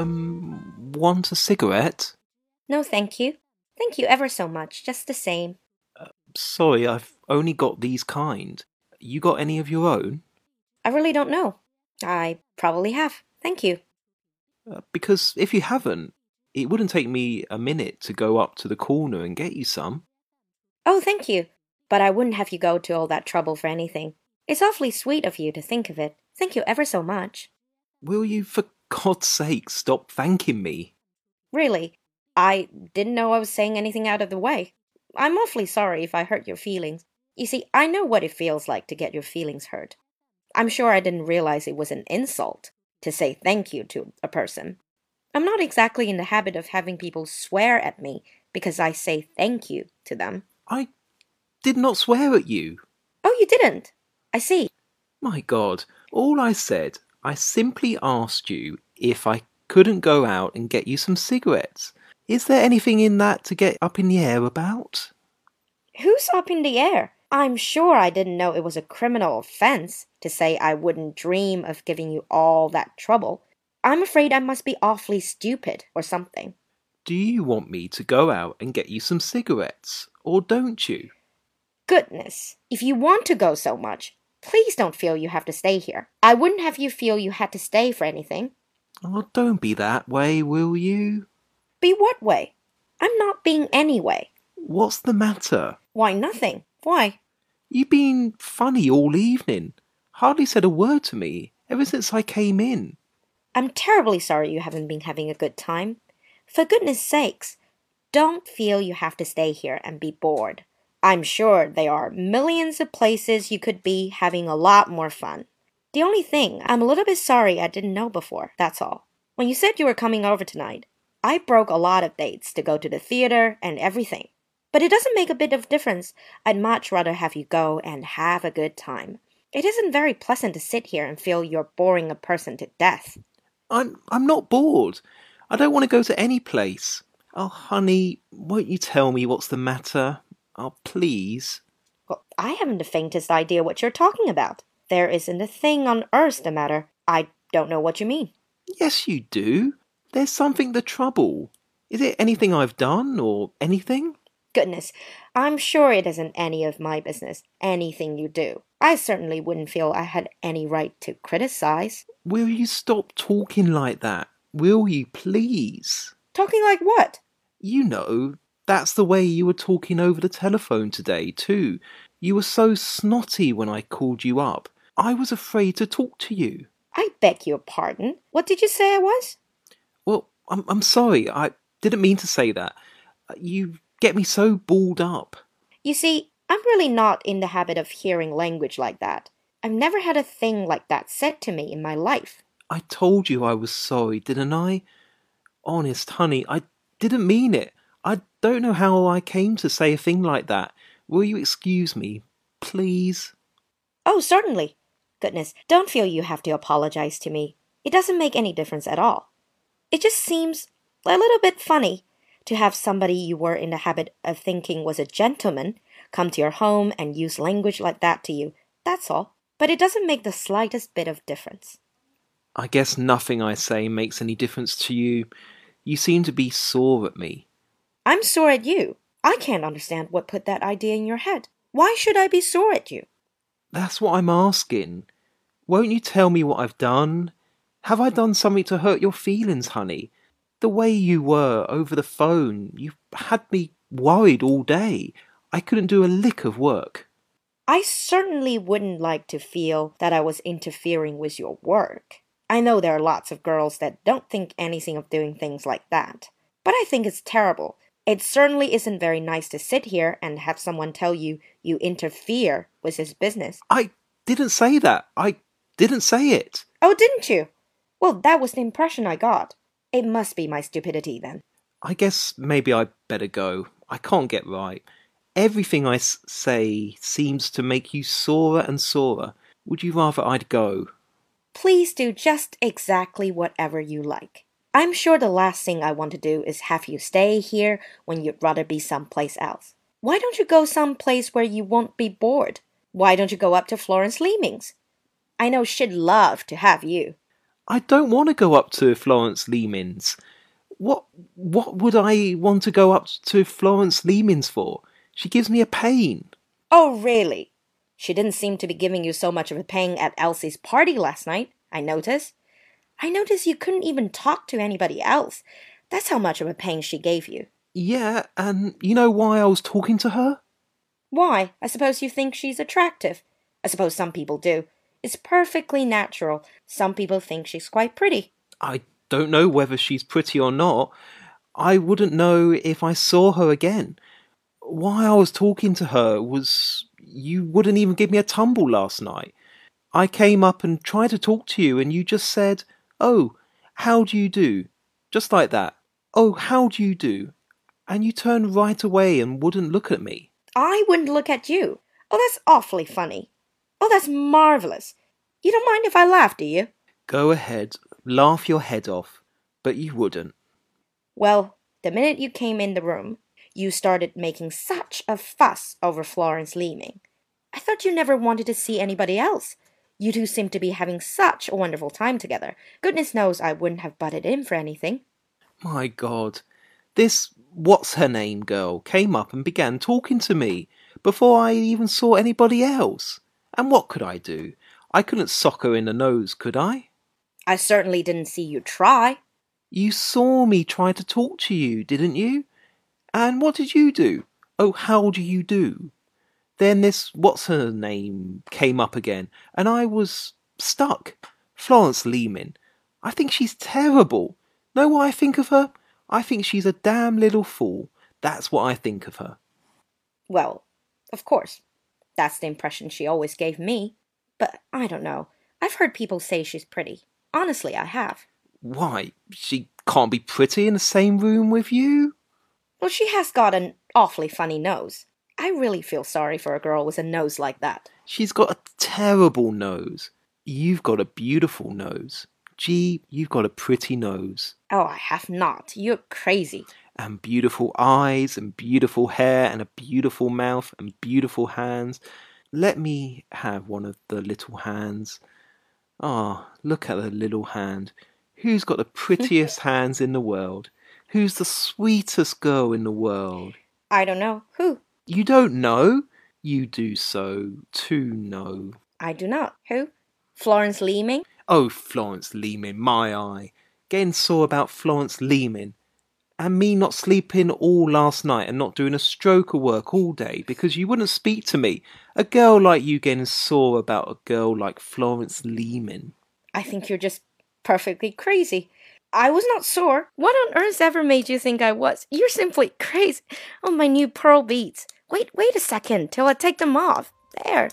Um, want a cigarette? No, thank you. Thank you ever so much, just the same. Sorry, I've only got these kind. You got any of your own? I really don't know. I probably have. Thank you. Uh, because if you haven't, it wouldn't take me a minute to go up to the corner and get you some. Oh, thank you. But I wouldn't have you go to all that trouble for anything. It's awfully sweet of you to think of it. Thank you ever so much. Will you, for God's sake, stop thanking me? Really, I didn't know I was saying anything out of the way. I'm awfully sorry if I hurt your feelings. You see, I know what it feels like to get your feelings hurt. I'm sure I didn't realize it was an insult to say thank you to a person. I'm not exactly in the habit of having people swear at me because I say thank you to them. I did not swear at you. Oh, you didn't? I see. My God, all I said, I simply asked you if I couldn't go out and get you some cigarettes. Is there anything in that to get up in the air about? Who's up in the air? I'm sure I didn't know it was a criminal offense to say I wouldn't dream of giving you all that trouble. I'm afraid I must be awfully stupid or something. Do you want me to go out and get you some cigarettes, or don't you? Goodness, if you want to go so much, please don't feel you have to stay here. I wouldn't have you feel you had to stay for anything. Oh, don't be that way, will you? Be what way? I'm not being any way. What's the matter? Why, nothing. Why? You've been funny all evening. Hardly said a word to me ever since I came in. I'm terribly sorry you haven't been having a good time. For goodness sakes, don't feel you have to stay here and be bored. I'm sure there are millions of places you could be having a lot more fun. The only thing, I'm a little bit sorry I didn't know before, that's all. When you said you were coming over tonight, I broke a lot of dates to go to the theater and everything. But it doesn't make a bit of difference. I'd much rather have you go and have a good time. It isn't very pleasant to sit here and feel you're boring a person to death. I'm I'm not bored. I don't want to go to any place. Oh, honey, won't you tell me what's the matter? Oh, please. Well, I haven't the faintest idea what you're talking about. There isn't a thing on earth the matter. I don't know what you mean. Yes, you do. There's something the trouble. Is it anything I've done or anything? Goodness, I'm sure it isn't any of my business, anything you do. I certainly wouldn't feel I had any right to criticize. Will you stop talking like that? Will you please? Talking like what? You know, that's the way you were talking over the telephone today, too. You were so snotty when I called you up. I was afraid to talk to you. I beg your pardon. What did you say I was? Well, I'm, I'm sorry. I didn't mean to say that. Uh, you get me so balled up. You see, I'm really not in the habit of hearing language like that. I've never had a thing like that said to me in my life. I told you I was sorry, didn't I? Honest, honey, I didn't mean it. I don't know how I came to say a thing like that. Will you excuse me, please? Oh, certainly. Goodness, don't feel you have to apologize to me. It doesn't make any difference at all. It just seems a little bit funny to have somebody you were in the habit of thinking was a gentleman come to your home and use language like that to you. That's all. But it doesn't make the slightest bit of difference. I guess nothing I say makes any difference to you. You seem to be sore at me. I'm sore at you. I can't understand what put that idea in your head. Why should I be sore at you? That's what I'm asking. Won't you tell me what I've done? Have I done something to hurt your feelings, honey? The way you were over the phone, you had me worried all day. I couldn't do a lick of work. I certainly wouldn't like to feel that I was interfering with your work. I know there are lots of girls that don't think anything of doing things like that. But I think it's terrible. It certainly isn't very nice to sit here and have someone tell you you interfere with his business. I didn't say that. I didn't say it. Oh, didn't you? Well, that was the impression I got. It must be my stupidity then. I guess maybe I'd better go. I can't get right. Everything I s- say seems to make you sorer and sorer. Would you rather I'd go? Please do just exactly whatever you like. I'm sure the last thing I want to do is have you stay here when you'd rather be someplace else. Why don't you go someplace where you won't be bored? Why don't you go up to Florence Leaming's? I know she'd love to have you. I don't want to go up to Florence Leaming's. What what would I want to go up to Florence Leaming's for? She gives me a pain. Oh, really? She didn't seem to be giving you so much of a pain at Elsie's party last night, I noticed. I noticed you couldn't even talk to anybody else. That's how much of a pain she gave you. Yeah, and you know why I was talking to her? Why? I suppose you think she's attractive. I suppose some people do. It's perfectly natural. Some people think she's quite pretty. I don't know whether she's pretty or not. I wouldn't know if I saw her again. Why I was talking to her was you wouldn't even give me a tumble last night. I came up and tried to talk to you, and you just said, Oh, how do you do? Just like that. Oh, how do you do? And you turned right away and wouldn't look at me. I wouldn't look at you. Oh, that's awfully funny. Oh, that's marvelous. You don't mind if I laugh, do you? Go ahead, laugh your head off, but you wouldn't. Well, the minute you came in the room, you started making such a fuss over Florence Leaming. I thought you never wanted to see anybody else. You two seem to be having such a wonderful time together. Goodness knows I wouldn't have butted in for anything. My God, this what's her name girl came up and began talking to me before I even saw anybody else. And what could I do? I couldn't sock her in the nose, could I? I certainly didn't see you try. You saw me try to talk to you, didn't you? And what did you do? Oh, how do you do? Then this what's her name came up again, and I was stuck. Florence Leaming. I think she's terrible. Know what I think of her? I think she's a damn little fool. That's what I think of her. Well, of course. That's the impression she always gave me. But I don't know. I've heard people say she's pretty. Honestly, I have. Why, she can't be pretty in the same room with you? Well, she has got an awfully funny nose. I really feel sorry for a girl with a nose like that. She's got a terrible nose. You've got a beautiful nose. Gee, you've got a pretty nose. Oh, I have not. You're crazy. And beautiful eyes, and beautiful hair, and a beautiful mouth, and beautiful hands. Let me have one of the little hands. Ah, oh, look at the little hand. Who's got the prettiest hands in the world? Who's the sweetest girl in the world? I don't know. Who? You don't know? You do so to know. I do not. Who? Florence Leaming? Oh, Florence Leaming, my eye. Getting sore about Florence Leaming. And me not sleeping all last night and not doing a stroke of work all day because you wouldn't speak to me. A girl like you getting sore about a girl like Florence Leaming. I think you're just perfectly crazy. I was not sore. What on earth ever made you think I was? You're simply crazy. Oh, my new pearl beads. Wait, wait a second till I take them off. There.